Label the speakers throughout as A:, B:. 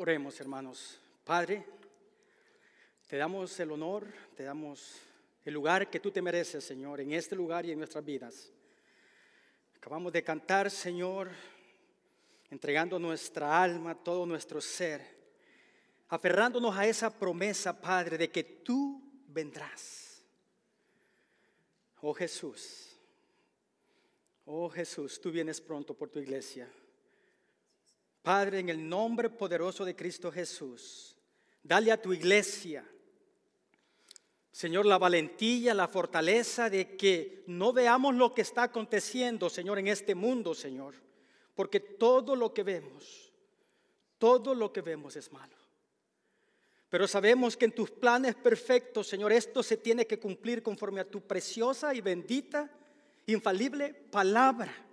A: Oremos, hermanos. Padre, te damos el honor, te damos el lugar que tú te mereces, Señor, en este lugar y en nuestras vidas. Acabamos de cantar, Señor, entregando nuestra alma, todo nuestro ser, aferrándonos a esa promesa, Padre, de que tú vendrás. Oh Jesús, oh Jesús, tú vienes pronto por tu iglesia. Padre, en el nombre poderoso de Cristo Jesús, dale a tu iglesia, Señor, la valentía, la fortaleza de que no veamos lo que está aconteciendo, Señor, en este mundo, Señor. Porque todo lo que vemos, todo lo que vemos es malo. Pero sabemos que en tus planes perfectos, Señor, esto se tiene que cumplir conforme a tu preciosa y bendita, infalible palabra.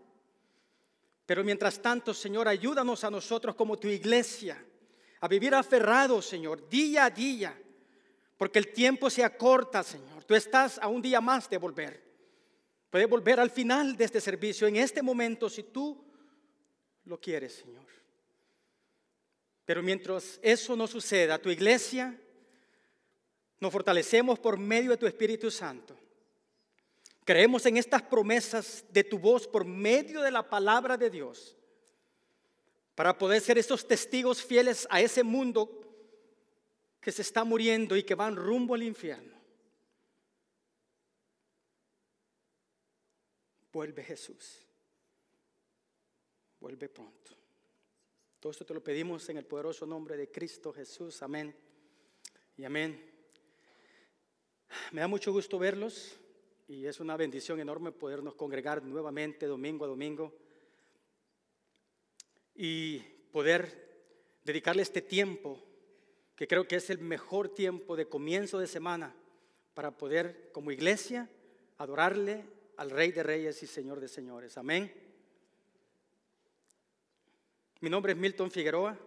A: Pero mientras tanto, Señor, ayúdanos a nosotros como tu iglesia a vivir aferrados, Señor, día a día, porque el tiempo se acorta, Señor. Tú estás a un día más de volver. Puedes volver al final de este servicio, en este momento, si tú lo quieres, Señor. Pero mientras eso no suceda, tu iglesia nos fortalecemos por medio de tu Espíritu Santo. Creemos en estas promesas de tu voz por medio de la palabra de Dios para poder ser esos testigos fieles a ese mundo que se está muriendo y que van rumbo al infierno. Vuelve Jesús. Vuelve pronto. Todo esto te lo pedimos en el poderoso nombre de Cristo Jesús. Amén. Y amén. Me da mucho gusto verlos y es una bendición enorme podernos congregar nuevamente domingo a domingo y poder dedicarle este tiempo, que creo que es el mejor tiempo de comienzo de semana para poder como iglesia adorarle al Rey de Reyes y Señor de Señores. Amén. Mi nombre es Milton Figueroa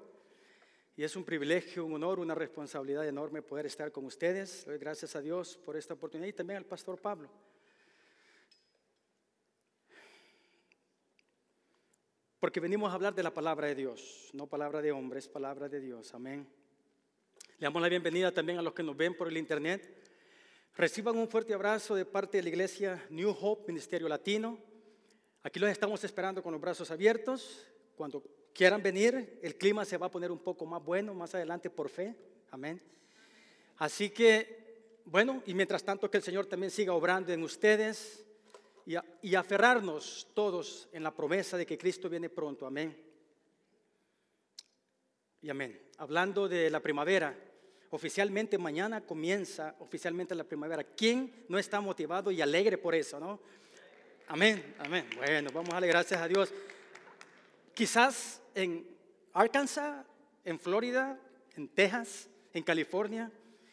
A: y es un privilegio, un honor, una responsabilidad enorme poder estar con ustedes. Gracias a Dios por esta oportunidad y también al pastor Pablo. Porque venimos a hablar de la palabra de Dios, no palabra de hombres, palabra de Dios. Amén. Le damos la bienvenida también a los que nos ven por el internet. Reciban un fuerte abrazo de parte de la iglesia New Hope, Ministerio Latino. Aquí los estamos esperando con los brazos abiertos. Cuando quieran venir, el clima se va a poner un poco más bueno más adelante por fe. Amén. Así que, bueno, y mientras tanto que el Señor también siga obrando en ustedes y, aferrarnos todos en la promesa de que Cristo viene pronto. Amén. Y amén. Hablando de la primavera, oficialmente mañana comienza oficialmente la primavera. ¿Quién no está motivado y alegre por eso, no? Amén, amén. Bueno, vamos a darle gracias a Dios. Quizás en Arkansas, en Florida, en Texas, en California,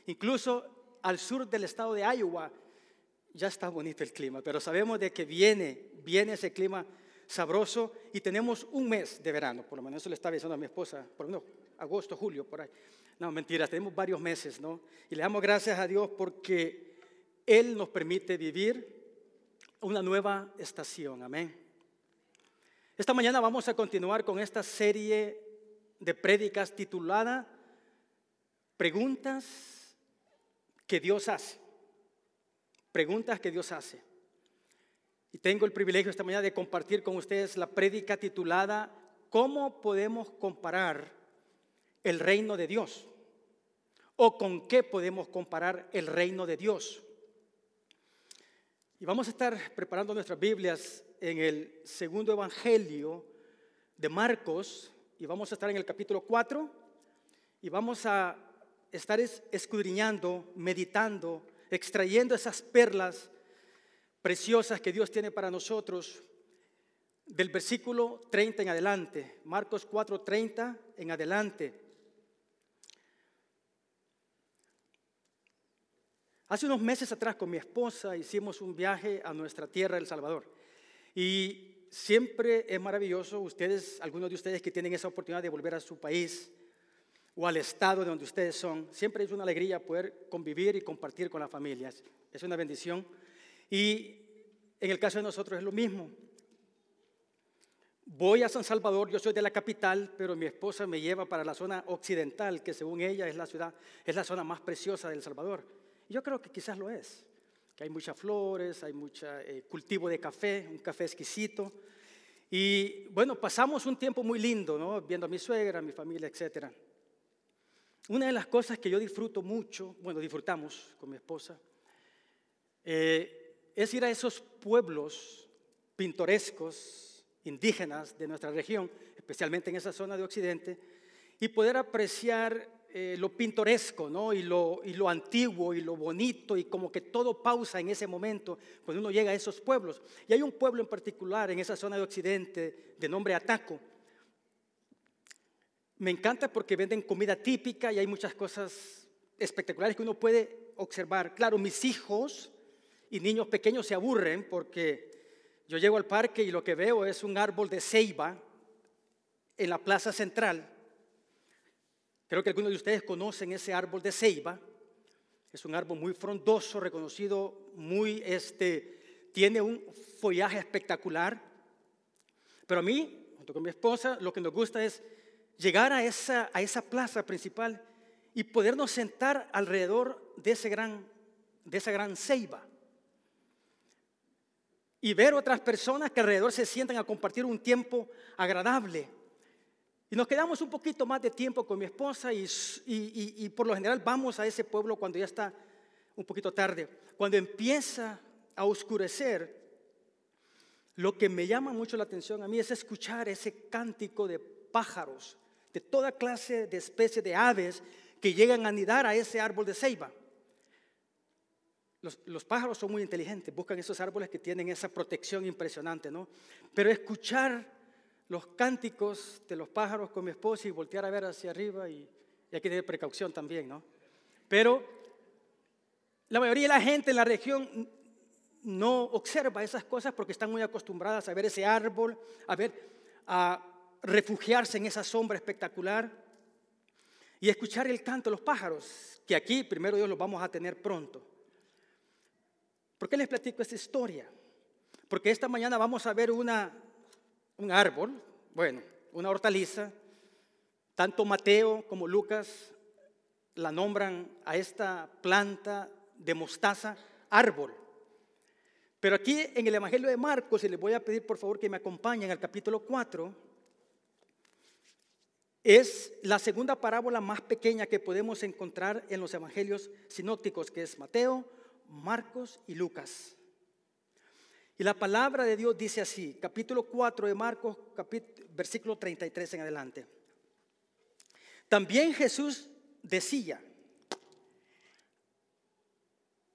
A: incluso al sur del estado de Iowa, ya está bonito el clima, pero sabemos de que viene, viene ese clima sabroso y tenemos un mes de verano, por lo menos eso le estaba diciendo a mi esposa, por lo menos agosto, julio, por ahí. No, mentira, tenemos varios meses, ¿no? Y le damos gracias a Dios porque Él nos permite vivir una nueva estación, amén. Esta mañana vamos a continuar con esta serie de prédicas titulada Preguntas que Dios hace preguntas que Dios hace. Y tengo el privilegio esta mañana de compartir con ustedes la prédica titulada ¿Cómo podemos comparar el reino de Dios? ¿O con qué podemos comparar el reino de Dios? Y vamos a estar preparando nuestras Biblias en el segundo evangelio de Marcos y vamos a estar en el capítulo 4 y vamos a estar escudriñando, meditando extrayendo esas perlas preciosas que Dios tiene para nosotros del versículo 30 en adelante, Marcos 4, 30 en adelante. Hace unos meses atrás con mi esposa hicimos un viaje a nuestra tierra, El Salvador. Y siempre es maravilloso, ustedes, algunos de ustedes que tienen esa oportunidad de volver a su país, o al estado de donde ustedes son. Siempre es una alegría poder convivir y compartir con las familias. Es una bendición. Y en el caso de nosotros es lo mismo. Voy a San Salvador, yo soy de la capital, pero mi esposa me lleva para la zona occidental, que según ella es la ciudad, es la zona más preciosa del Salvador. yo creo que quizás lo es, que hay muchas flores, hay mucho eh, cultivo de café, un café exquisito. Y bueno, pasamos un tiempo muy lindo, ¿no? Viendo a mi suegra, a mi familia, etc. Una de las cosas que yo disfruto mucho, bueno, disfrutamos con mi esposa, eh, es ir a esos pueblos pintorescos, indígenas de nuestra región, especialmente en esa zona de Occidente, y poder apreciar eh, lo pintoresco, ¿no? Y lo, y lo antiguo y lo bonito, y como que todo pausa en ese momento cuando uno llega a esos pueblos. Y hay un pueblo en particular en esa zona de Occidente de nombre Ataco. Me encanta porque venden comida típica y hay muchas cosas espectaculares que uno puede observar. Claro, mis hijos y niños pequeños se aburren porque yo llego al parque y lo que veo es un árbol de ceiba en la plaza central. Creo que algunos de ustedes conocen ese árbol de ceiba. Es un árbol muy frondoso, reconocido, muy este, tiene un follaje espectacular. Pero a mí, junto con mi esposa, lo que nos gusta es llegar a esa, a esa plaza principal y podernos sentar alrededor de, ese gran, de esa gran ceiba y ver otras personas que alrededor se sientan a compartir un tiempo agradable. Y nos quedamos un poquito más de tiempo con mi esposa y, y, por lo general vamos a ese pueblo cuando ya está un poquito tarde. Cuando empieza a oscurecer, lo que me llama mucho la atención a mí es escuchar ese cántico de pájaros, de toda clase de especies de aves que llegan a anidar a ese árbol de ceiba. Los, pájaros son muy inteligentes, buscan esos árboles que tienen esa protección impresionante, ¿no? Pero escuchar los cánticos de los pájaros con mi esposa y voltear a ver hacia arriba y, hay que tener precaución también, ¿no? Pero la mayoría de la gente en la región no observa esas cosas porque están muy acostumbradas a ver ese árbol, a ver, a refugiarse en esa sombra espectacular y escuchar el canto de los pájaros, que aquí primero Dios los vamos a tener pronto. ¿Por qué les platico esta historia? Porque esta mañana vamos a ver una, un árbol, bueno, una hortaliza. Tanto Mateo como Lucas la nombran a esta planta de mostaza árbol. Pero aquí en el Evangelio de Marcos, y les voy a pedir por favor que me acompañen al capítulo 4, es la segunda parábola más pequeña que podemos encontrar en los evangelios sinópticos, que es Mateo, Marcos y Lucas. Y la palabra de Dios dice así, capítulo 4 de Marcos, versículo 33 en adelante. También Jesús decía,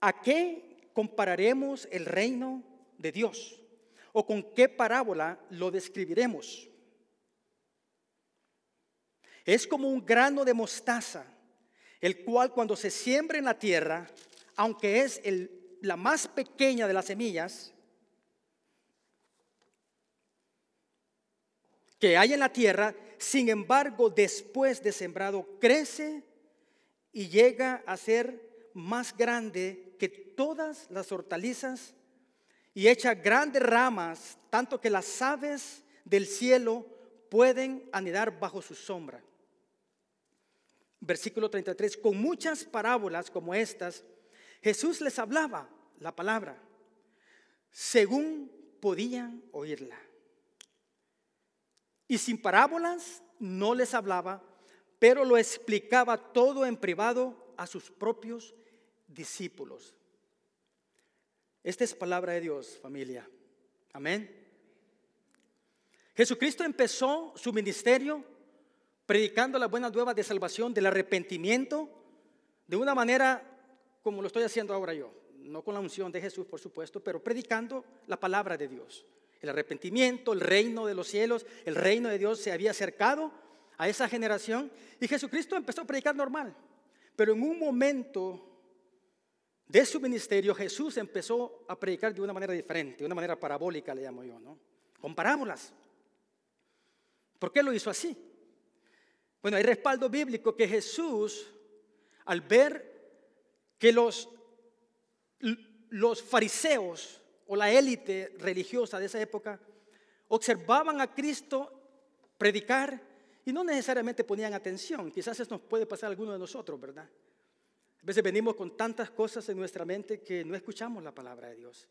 A: ¿a qué compararemos el reino de Dios? ¿O con qué parábola lo describiremos? Es como un grano de mostaza, el cual cuando se siembra en la tierra, aunque es la más pequeña de las semillas que hay en la tierra, sin embargo, después de sembrado, crece y llega a ser más grande que todas las hortalizas y echa grandes ramas, tanto que las aves del cielo pueden anidar bajo su sombra. Versículo 33, con muchas parábolas como estas, Jesús les hablaba la palabra según podían oírla. Y sin parábolas no les hablaba, pero lo explicaba todo en privado a sus propios discípulos. Esta es palabra de Dios, familia. Amén. Jesucristo empezó su ministerio predicando la buena nueva de salvación, del arrepentimiento, de una manera como lo estoy haciendo ahora yo, no con la unción de Jesús, por supuesto, pero predicando la palabra de Dios. El arrepentimiento, el reino de los cielos, el reino de Dios se había acercado a esa generación y Jesucristo empezó a predicar normal. Pero en un momento de su ministerio, Jesús empezó a predicar de una manera diferente, de una manera parabólica, le llamo yo, ¿no? Con parábolas. ¿Por qué lo hizo así? Bueno, hay respaldo bíblico que Jesús, al ver que los, los fariseos o la élite religiosa de esa época observaban a Cristo predicar y no necesariamente ponían atención. Quizás eso nos puede pasar a alguno de nosotros, ¿verdad? A veces venimos con tantas cosas en nuestra mente que no escuchamos la palabra de Dios.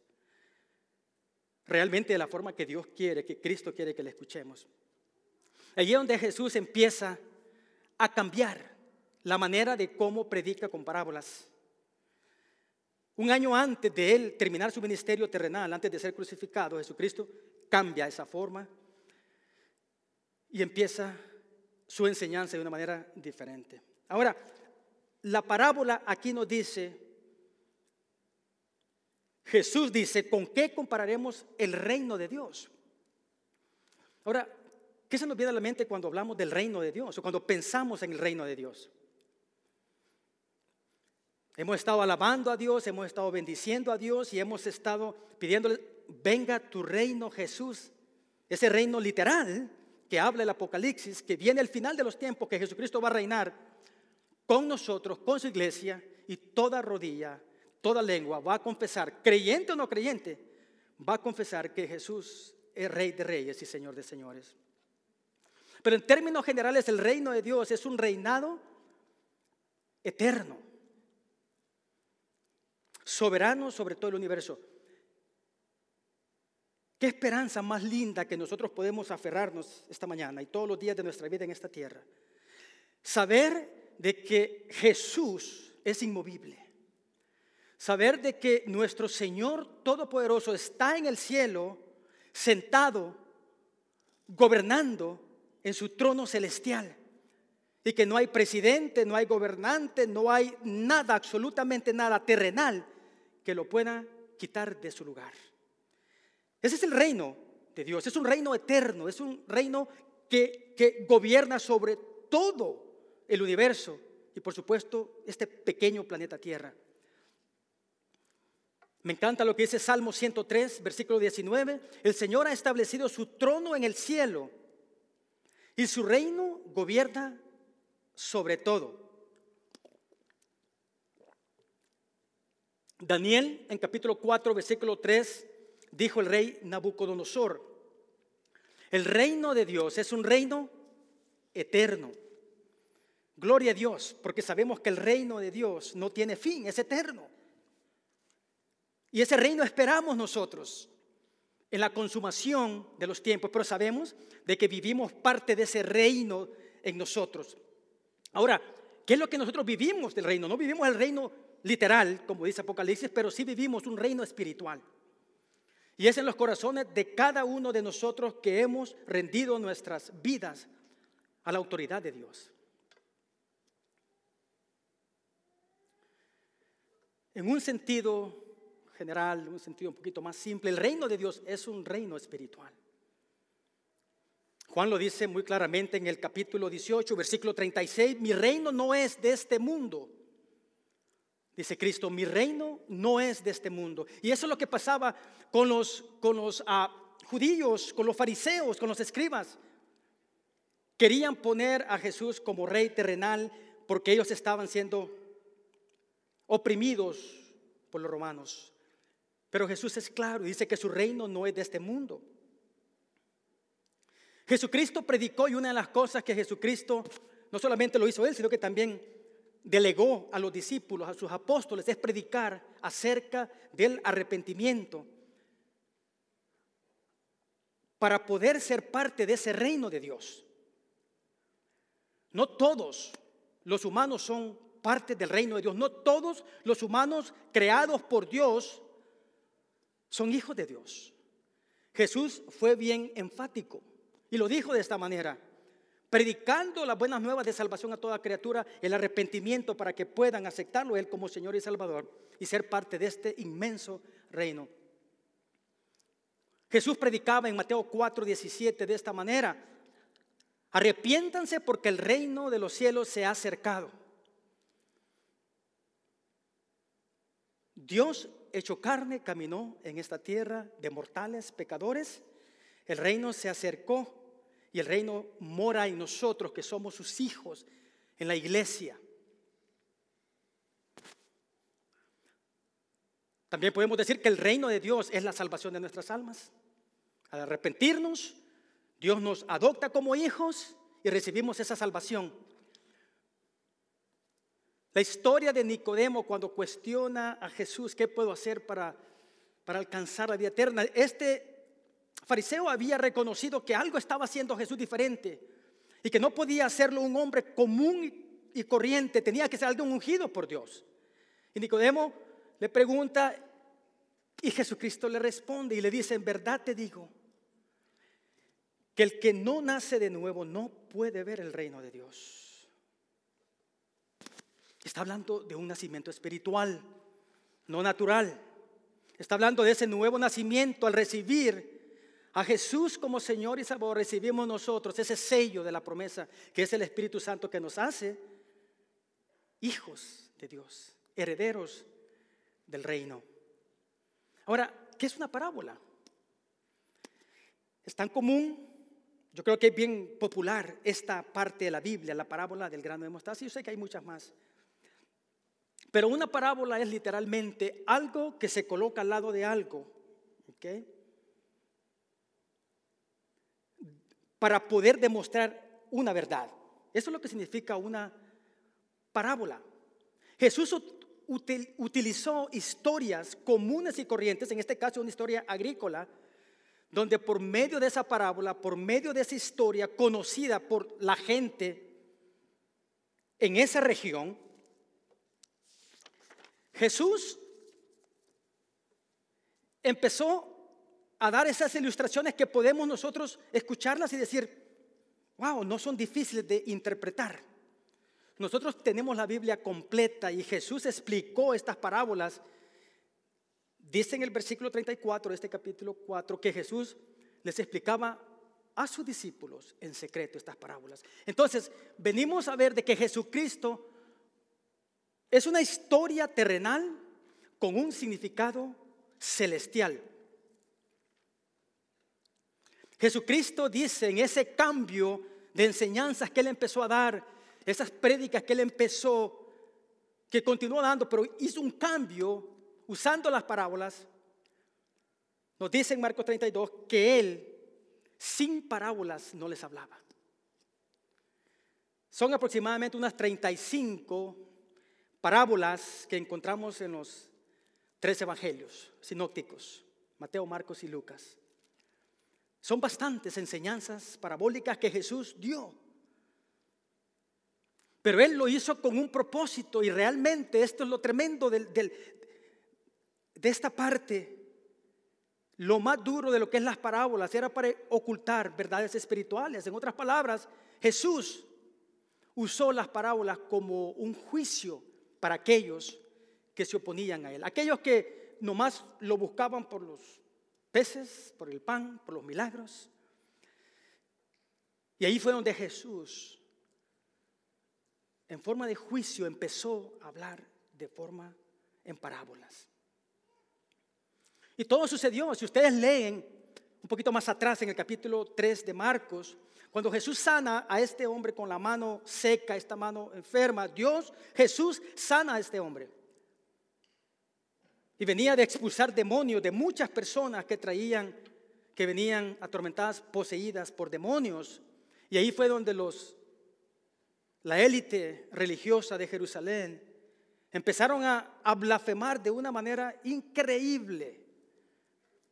A: Realmente de la forma que Dios quiere, que Cristo quiere que le escuchemos. Allí es donde Jesús empieza a cambiar la manera de cómo predica con parábolas. Un año antes de él terminar su ministerio terrenal, antes de ser crucificado, Jesucristo cambia esa forma y empieza su enseñanza de una manera diferente. Ahora, la parábola aquí nos dice, Jesús dice, ¿con qué compararemos el reino de Dios? Ahora, ¿qué se nos viene a la mente cuando hablamos del reino de Dios o cuando pensamos en el reino de Dios? Hemos estado alabando a Dios, hemos estado bendiciendo a Dios y hemos estado pidiéndole, venga tu reino Jesús, ese reino literal que habla el Apocalipsis, que viene al final de los tiempos, que Jesucristo va a reinar con nosotros, con su iglesia, y toda rodilla, toda lengua va a confesar, creyente o no creyente, va a confesar que Jesús es Rey de Reyes y Señor de Señores. Pero en términos generales, el reino de Dios es un reinado eterno, soberano sobre todo el universo. Qué esperanza más linda que nosotros podemos aferrarnos esta mañana y todos los días de nuestra vida en esta tierra. Saber de que Jesús es inmovible. Saber de que nuestro Señor Todopoderoso está en el cielo, sentado, gobernando en su trono celestial. Y que no hay presidente, no hay gobernante, no hay nada, absolutamente nada terrenal que lo pueda quitar de su lugar. Ese es el reino de Dios, es un reino eterno, es un reino que, que gobierna sobre todo el universo y por supuesto este pequeño planeta Tierra. Me encanta lo que dice Salmo 103, versículo 19. El Señor ha establecido su trono en el cielo y su reino gobierna sobre todo. Daniel en capítulo 4, versículo 3 dijo el rey Nabucodonosor, el reino de Dios es un reino eterno. Gloria a Dios, porque sabemos que el reino de Dios no tiene fin, es eterno. Y ese reino esperamos nosotros en la consumación de los tiempos, pero sabemos de que vivimos parte de ese reino en nosotros. Ahora, ¿qué es lo que nosotros vivimos del reino? No vivimos el reino literal, como dice Apocalipsis, pero sí vivimos un reino espiritual. Y es en los corazones de cada uno de nosotros que hemos rendido nuestras vidas a la autoridad de Dios. En un sentido general, en un sentido un poquito más simple, el reino de Dios es un reino espiritual. Juan lo dice muy claramente en el capítulo 18, versículo 36, mi reino no es de este mundo. Dice Cristo, mi reino no es de este mundo. Y eso es lo que pasaba con los, con los ah, judíos, con los fariseos, con los escribas. Querían poner a Jesús como rey terrenal porque ellos estaban siendo oprimidos por los romanos. Pero Jesús es claro, dice que su reino no es de este mundo. Jesucristo predicó y una de las cosas que Jesucristo no solamente lo hizo él, sino que también delegó a los discípulos, a sus apóstoles, es predicar acerca del arrepentimiento para poder ser parte de ese reino de Dios. No todos los humanos son parte del reino de Dios. No todos los humanos creados por Dios son hijos de Dios. Jesús fue bien enfático y lo dijo de esta manera predicando las buenas nuevas de salvación a toda criatura, el arrepentimiento para que puedan aceptarlo Él como Señor y Salvador y ser parte de este inmenso reino. Jesús predicaba en Mateo 4, 17 de esta manera, arrepiéntanse porque el reino de los cielos se ha acercado. Dios hecho carne caminó en esta tierra de mortales pecadores, el reino se acercó y el reino mora en nosotros que somos sus hijos en la iglesia. También podemos decir que el reino de Dios es la salvación de nuestras almas. Al arrepentirnos, Dios nos adopta como hijos y recibimos esa salvación. La historia de Nicodemo cuando cuestiona a Jesús, ¿qué puedo hacer para, para alcanzar la vida eterna? Este fariseo había reconocido que algo estaba haciendo Jesús diferente y que no podía hacerlo un hombre común y corriente, tenía que ser alguien ungido por Dios. Y Nicodemo le pregunta y Jesucristo le responde y le dice, en verdad te digo, que el que no nace de nuevo no puede ver el reino de Dios. Está hablando de un nacimiento espiritual, no natural. Está hablando de ese nuevo nacimiento al recibir a Jesús como Señor y Salvador recibimos nosotros ese sello de la promesa que es el Espíritu Santo que nos hace hijos de Dios, herederos del reino. Ahora, ¿qué es una parábola? Es tan común, yo creo que es bien popular esta parte de la Biblia, la parábola del grano de mostaza. Yo sé que hay muchas más. Pero una parábola es literalmente algo que se coloca al lado de algo. para poder demostrar una verdad. Eso es lo que significa una parábola. Jesús utilizó historias comunes y corrientes, en este caso una historia agrícola, donde por medio de esa parábola, por medio de esa historia conocida por la gente en esa región, Jesús empezó a dar esas ilustraciones que podemos nosotros escucharlas y decir, wow, no son difíciles de interpretar. Nosotros tenemos la Biblia completa y Jesús explicó estas parábolas. Dice en el versículo 34 de este capítulo 4 que Jesús les explicaba a sus discípulos en secreto estas parábolas. Entonces, venimos a ver de que Jesucristo es una historia terrenal con un significado celestial. Jesucristo dice en ese cambio de enseñanzas que él empezó a dar, esas prédicas que él empezó, que continuó dando, pero hizo un cambio usando las parábolas. Nos dice en Marcos 32 que él sin parábolas no les hablaba. Son aproximadamente unas 35 parábolas que encontramos en los tres evangelios sinópticos, Mateo, Marcos y Lucas. Son bastantes enseñanzas parabólicas que Jesús dio. Pero Él lo hizo con un propósito y realmente esto es lo tremendo de esta parte. Lo más duro de lo que es las parábolas era para ocultar verdades espirituales. En otras palabras, Jesús usó las parábolas como un juicio para aquellos que se oponían a Él. Aquellos que nomás lo buscaban por los peces, por el pan, por los milagros. Y ahí fue donde Jesús, en forma de juicio, empezó a hablar de forma en parábolas. Y todo sucedió, si ustedes leen un poquito más atrás en el capítulo 3 de Marcos, cuando Jesús sana a este hombre con la mano seca, esta mano enferma, Dios, Jesús sana a este hombre. Y venía de expulsar demonios de muchas personas que traían, que venían atormentadas, poseídas por demonios. Y ahí fue donde los, la élite religiosa de Jerusalén empezaron a, a blasfemar de una manera increíble.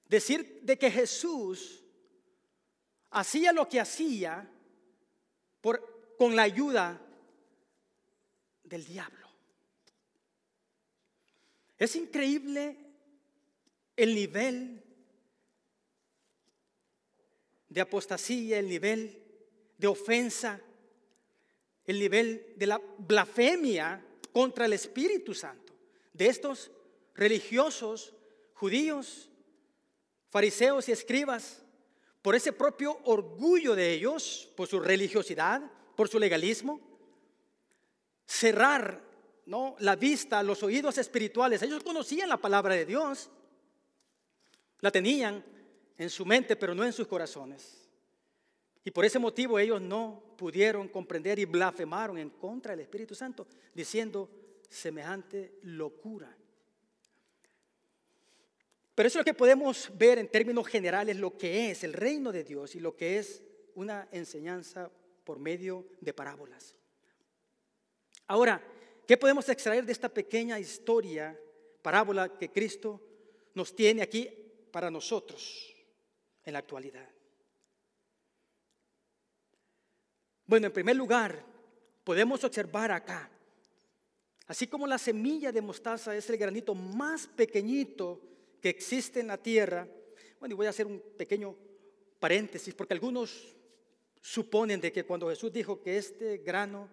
A: Decir de que Jesús hacía lo que hacía por, con la ayuda del diablo. Es increíble el nivel de apostasía, el nivel de ofensa, el nivel de la blasfemia contra el Espíritu Santo de estos religiosos judíos, fariseos y escribas, por ese propio orgullo de ellos, por su religiosidad, por su legalismo, cerrar ¿no? la vista, los oídos espirituales. Ellos conocían la palabra de Dios, la tenían en su mente, pero no en sus corazones. Y por ese motivo ellos no pudieron comprender y blasfemaron en contra del Espíritu Santo, diciendo semejante locura. Pero eso es lo que podemos ver en términos generales, lo que es el reino de Dios y lo que es una enseñanza por medio de parábolas. Ahora, ¿qué podemos extraer de esta pequeña historia, parábola que Cristo nos tiene aquí para nosotros en la actualidad? Bueno, en primer lugar, podemos observar acá, así como la semilla de mostaza es el granito más pequeñito que existe en la tierra, bueno, y voy a hacer un pequeño paréntesis, porque algunos suponen de que cuando Jesús dijo que este grano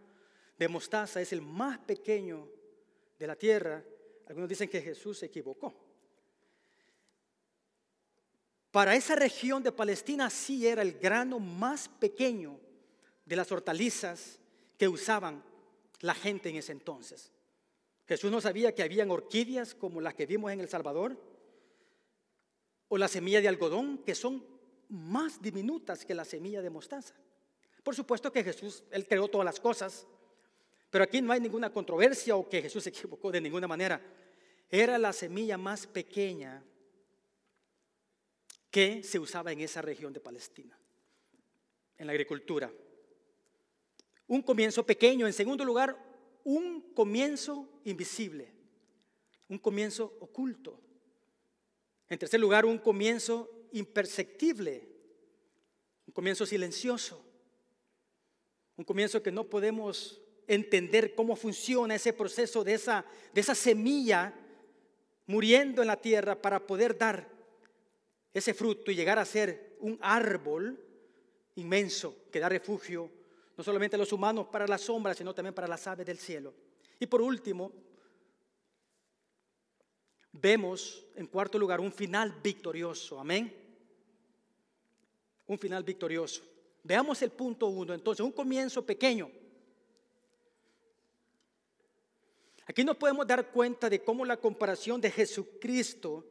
A: de mostaza es el más pequeño de la tierra, algunos dicen que Jesús se equivocó. Para esa región de Palestina sí era el grano más pequeño de las hortalizas que usaban la gente en ese entonces. Jesús no sabía que habían orquídeas como las que vimos en El Salvador, o la semilla de algodón, que son más diminutas que la semilla de mostaza. Por supuesto que Jesús, Él creó todas las cosas, pero aquí no hay ninguna controversia o que Jesús se equivocó de ninguna manera. Era la semilla más pequeña que se usaba en esa región de Palestina, en la agricultura. Un comienzo pequeño. En segundo lugar, un comienzo invisible. Un comienzo oculto. En tercer lugar, un comienzo imperceptible. Un comienzo silencioso. Un comienzo que no podemos entender cómo funciona ese proceso de esa, de esa semilla muriendo en la tierra para poder dar ese fruto y llegar a ser un árbol inmenso que da refugio no solamente a los humanos para las sombras, sino también para las aves del cielo. Y por último, vemos en cuarto lugar un final victorioso. Amén. Un final victorioso. Veamos el punto uno. Entonces, un comienzo pequeño. Aquí nos podemos dar cuenta de cómo la comparación de Jesucristo,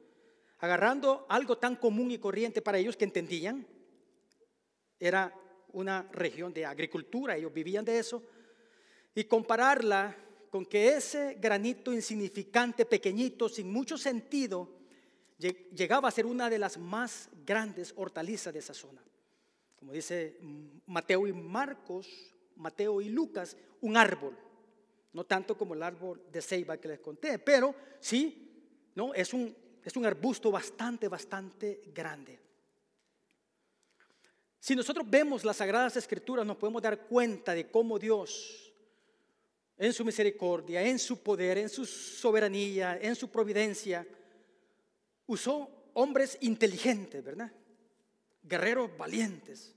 A: agarrando algo tan común y corriente para ellos que entendían, era una región de agricultura, ellos vivían de eso, y compararla con que ese granito insignificante, pequeñito, sin mucho sentido, llegaba a ser una de las más grandes hortalizas de esa zona. Como dice Mateo y Marcos, Mateo y Lucas, un árbol. No tanto como el árbol de ceiba que les conté, pero sí, ¿no? es, un, es un arbusto bastante, bastante grande. Si nosotros vemos las sagradas escrituras, nos podemos dar cuenta de cómo Dios, en su misericordia, en su poder, en su soberanía, en su providencia, usó hombres inteligentes, ¿verdad? Guerreros valientes,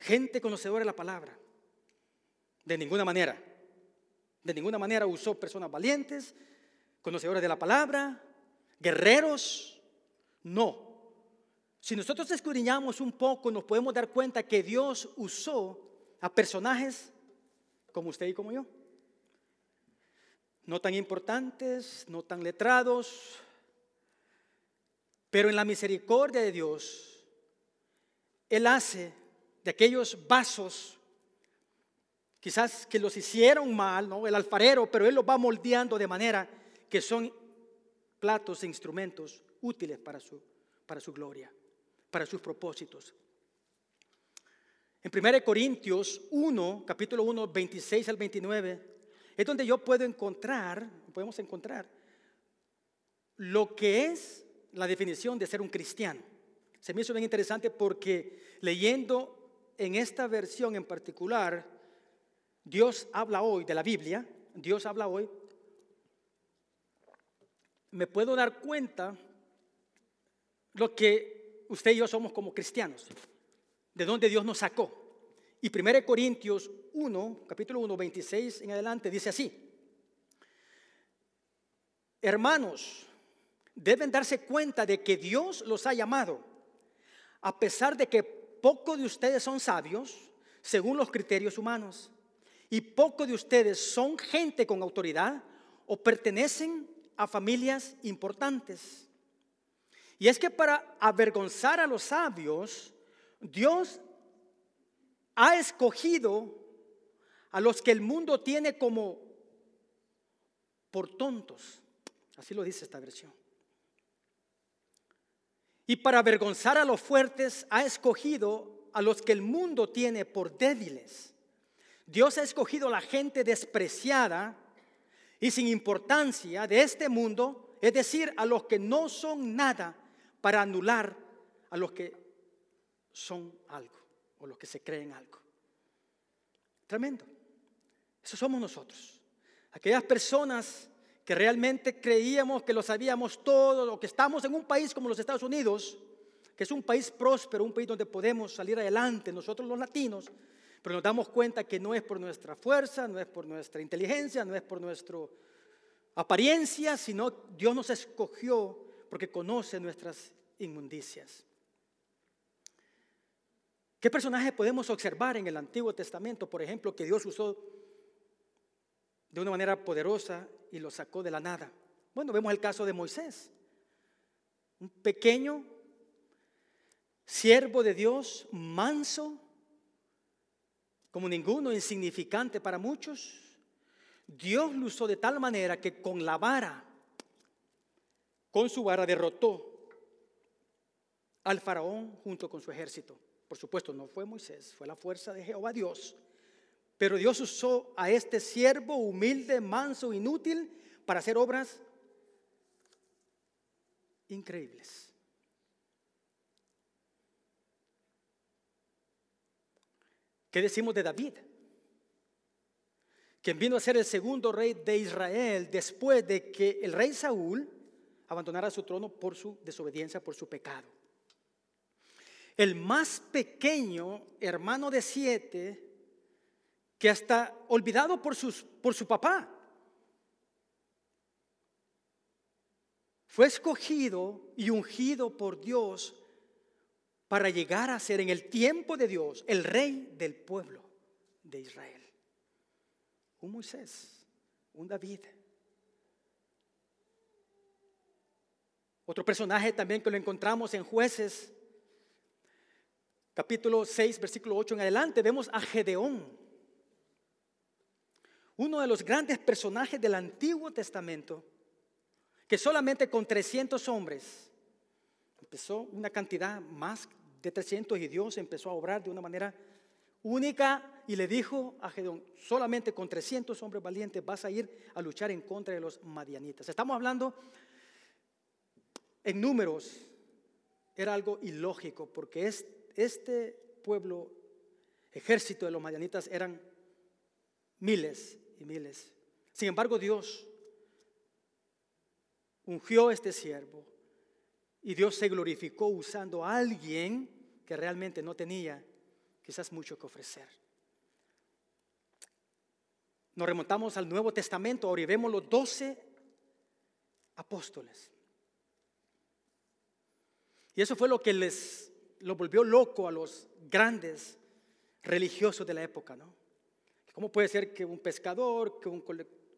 A: gente conocedora de la palabra. De ninguna manera, de ninguna manera usó personas valientes, conocedores de la palabra, guerreros. No, si nosotros escudriñamos un poco, nos podemos dar cuenta que Dios usó a personajes como usted y como yo. No tan importantes, no tan letrados, pero en la misericordia de Dios, Él hace de aquellos vasos, quizás que los hicieron mal, ¿no? El alfarero, pero Él los va moldeando de manera que son platos e instrumentos útiles para su, para su gloria para sus propósitos. En 1 Corintios 1, capítulo 1, 26 al 29, es donde yo puedo encontrar, podemos encontrar lo que es la definición de ser un cristiano. Se me hizo bien interesante porque leyendo en esta versión en particular, Dios habla hoy de la Biblia, Dios habla hoy, me puedo dar cuenta lo que usted y yo somos como cristianos, de donde Dios nos sacó. Y 1 Corintios 1, capítulo 1, 26 en adelante, dice así. Hermanos, deben darse cuenta de que Dios los ha llamado, a pesar de que pocos de ustedes son sabios, según los criterios humanos, y pocos de ustedes son gente con autoridad o pertenecen a familias importantes. Y es que para avergonzar a los sabios, Dios ha escogido a los que el mundo tiene como por tontos. Así lo dice esta versión. Y para avergonzar a los fuertes ha escogido a los que el mundo tiene por débiles. Dios ha escogido a la gente despreciada y sin importancia de este mundo, es decir, a los que no son nada, para anular a los que son algo o los que se creen algo. Tremendo. Eso somos nosotros. Aquellas personas que realmente creíamos que lo sabíamos todo, o que estamos en un país como los Estados Unidos, que es un país próspero, un país donde podemos salir adelante, nosotros los latinos, pero nos damos cuenta que no es por nuestra fuerza, no es por nuestra inteligencia, no es por nuestra apariencia, sino Dios nos escogió porque conoce nuestras inmundicias. ¿Qué personaje podemos observar en el Antiguo Testamento, por ejemplo, que Dios usó de una manera poderosa y lo sacó de la nada? Bueno, vemos el caso de Moisés, un pequeño siervo de Dios, manso, como ninguno, insignificante para muchos. Dios lo usó de tal manera que con la vara, con su vara derrotó al faraón junto con su ejército. Por supuesto, no fue Moisés, fue la fuerza de Jehová Dios. Pero Dios usó a este siervo humilde, manso, inútil, para hacer obras increíbles. ¿Qué decimos de David? Quien vino a ser el segundo rey de Israel después de que el rey Saúl abandonara su trono por su desobediencia, por su pecado. El más pequeño hermano de siete, que hasta olvidado por, por su papá, fue escogido y ungido por Dios para llegar a ser en el tiempo de Dios el rey del pueblo de Israel. Un Moisés, un David. Otro personaje también que lo encontramos en jueces, capítulo 6, versículo 8 en adelante, vemos a Gedeón, uno de los grandes personajes del Antiguo Testamento, que solamente con 300 hombres empezó una cantidad más de 300 y Dios empezó a obrar de una manera única y le dijo a Gedeón, solamente con 300 hombres valientes vas a ir a luchar en contra de los madianitas. Estamos hablando en números, era algo ilógico porque este pueblo, ejército de los madianitas eran miles y miles. Sin embargo, Dios ungió a este siervo y Dios se glorificó usando a alguien que realmente no tenía quizás mucho que ofrecer. Nos remontamos al Nuevo Testamento, ahora y vemos los doce apóstoles. Y eso fue lo que les lo volvió loco a los grandes religiosos de la época, ¿no? ¿Cómo puede ser que un pescador, que un,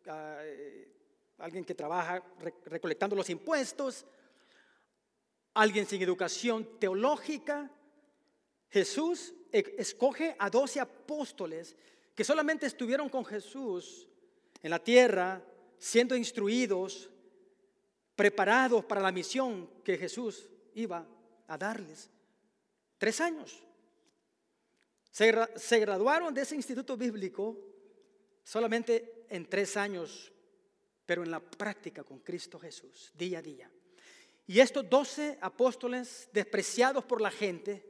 A: ah, eh, alguien que trabaja recolectando los impuestos, alguien sin educación teológica. Jesús e-, escoge a doce apóstoles que solamente estuvieron con Jesús en la tierra, siendo instruidos, preparados para la misión que Jesús iba a darles. Tres años. Se, graduaron de ese instituto bíblico solamente en tres años, pero en la práctica con Cristo Jesús, día a día. Y estos doce apóstoles, despreciados por la gente,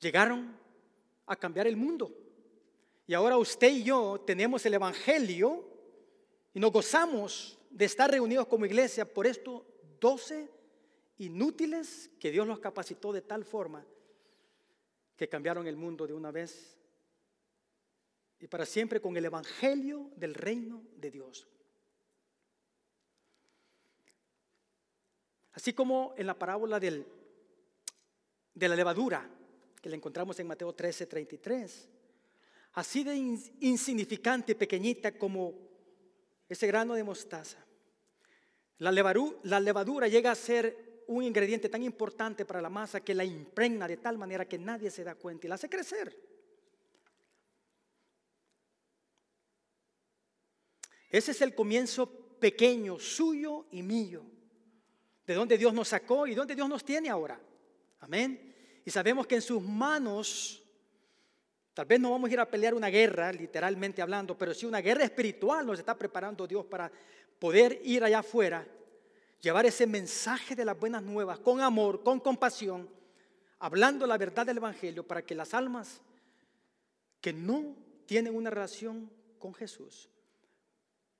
A: llegaron a cambiar el mundo. Y ahora usted y yo tenemos el Evangelio y nos gozamos de estar reunidos como iglesia por estos doce inútiles que Dios los capacitó de tal forma que cambiaron el mundo de una vez y para siempre con el Evangelio del reino de Dios. Así como en la parábola del, de la levadura, que la encontramos en Mateo 13, 33. Así de insignificante, pequeñita como ese grano de mostaza. La la levadura llega a ser un ingrediente tan importante para la masa que la impregna de tal manera que nadie se da cuenta y la hace crecer. Ese es el comienzo pequeño, suyo y mío de dónde Dios nos sacó y dónde Dios nos tiene ahora. Amén. Y sabemos que en sus manos, tal vez no vamos a ir a pelear una guerra, literalmente hablando, pero sí una guerra espiritual nos está preparando Dios para poder ir allá afuera, llevar ese mensaje de las buenas nuevas con amor, con compasión, hablando la verdad del Evangelio para que las almas que no tienen una relación con Jesús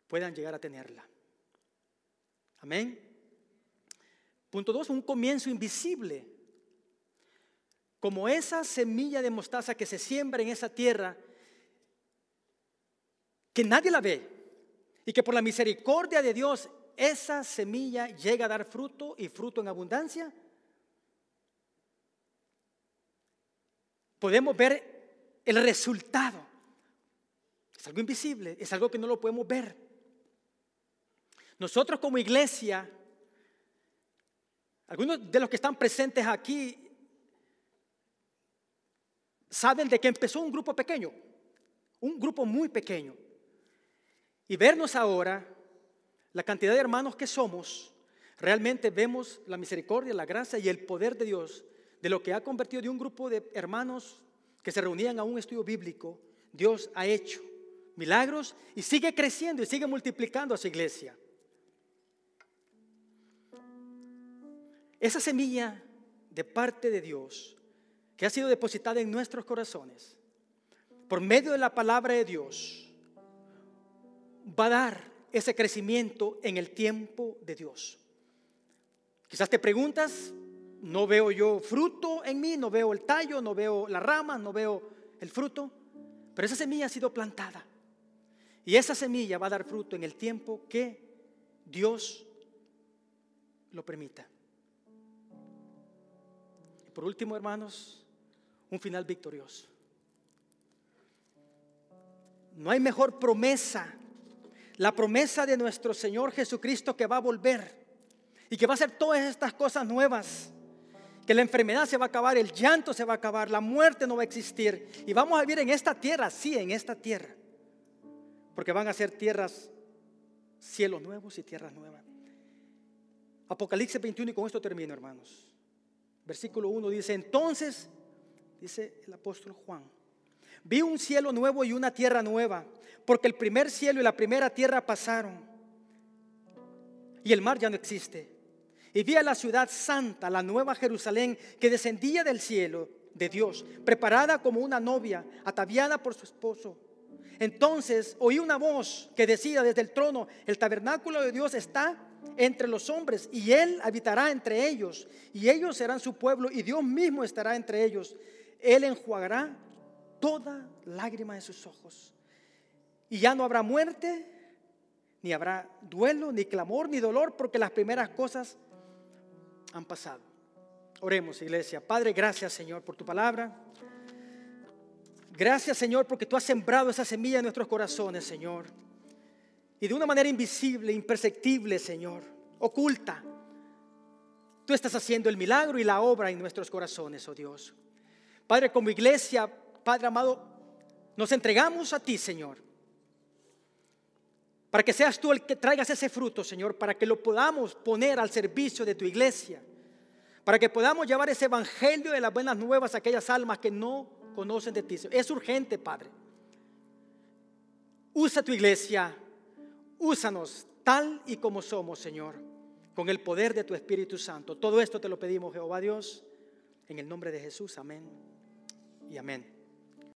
A: puedan llegar a tenerla. Amén. Punto dos, un comienzo invisible. Como esa semilla de mostaza que se siembra en esa tierra, que nadie la ve, y que por la misericordia de Dios esa semilla llega a dar fruto y fruto en abundancia. Podemos ver el resultado. Es algo invisible, es algo que no lo podemos ver. Nosotros como iglesia, algunos de los que están presentes aquí saben de que empezó un grupo pequeño, un grupo muy pequeño. Y vernos ahora, la cantidad de hermanos que somos, realmente vemos la misericordia, la gracia y el poder de Dios, de lo que ha convertido de un grupo de hermanos que se reunían a un estudio bíblico, Dios ha hecho milagros y sigue creciendo y sigue multiplicando a su iglesia. Esa semilla de parte de Dios que ha sido depositada en nuestros corazones por medio de la palabra de Dios va a dar ese crecimiento en el tiempo de Dios. Quizás te preguntas, no veo yo fruto en mí, no veo el tallo, no veo la rama, no veo el fruto, pero esa semilla ha sido plantada. Y esa semilla va a dar fruto en el tiempo que Dios lo permita. Por último, hermanos, un final victorioso. No hay mejor promesa, la promesa de nuestro Señor Jesucristo que va a volver y que va a hacer todas estas cosas nuevas. Que la enfermedad se va a acabar, el llanto se va a acabar, la muerte no va a existir. Y vamos a vivir en esta tierra, sí, en esta tierra. Porque van a ser tierras, cielos nuevos y tierras nuevas. Apocalipsis 21 y con esto termino, hermanos. Versículo 1 dice, entonces, dice el apóstol Juan, vi un cielo nuevo y una tierra nueva, porque el primer cielo y la primera tierra pasaron y el mar ya no existe. Y vi a la ciudad santa, la nueva Jerusalén, que descendía del cielo de Dios, preparada como una novia, ataviada por su esposo. Entonces oí una voz que decía desde el trono, el tabernáculo de Dios está entre los hombres y Él habitará entre ellos y ellos serán su pueblo y Dios mismo estará entre ellos. Él enjuagará toda lágrima de sus ojos y ya no habrá muerte, ni habrá duelo, ni clamor, ni dolor, porque las primeras cosas han pasado. Oremos, iglesia. Padre, gracias, Señor, por tu palabra. Gracias, Señor, porque tú has sembrado esa semilla en nuestros corazones, Señor. Y de una manera invisible, imperceptible, Señor, oculta, tú estás haciendo el milagro y la obra en nuestros corazones, oh Dios. Padre, como iglesia, Padre amado, nos entregamos a ti, Señor. Para que seas tú el que traigas ese fruto, Señor, para que lo podamos poner al servicio de tu iglesia. Para que podamos llevar ese evangelio de las buenas nuevas a aquellas almas que no conocen de ti. Es urgente, Padre. Usa tu iglesia Úsanos tal y como somos, Señor, con el poder de tu Espíritu Santo. Todo esto te lo pedimos, Jehová Dios, en el nombre de Jesús. Amén y amén.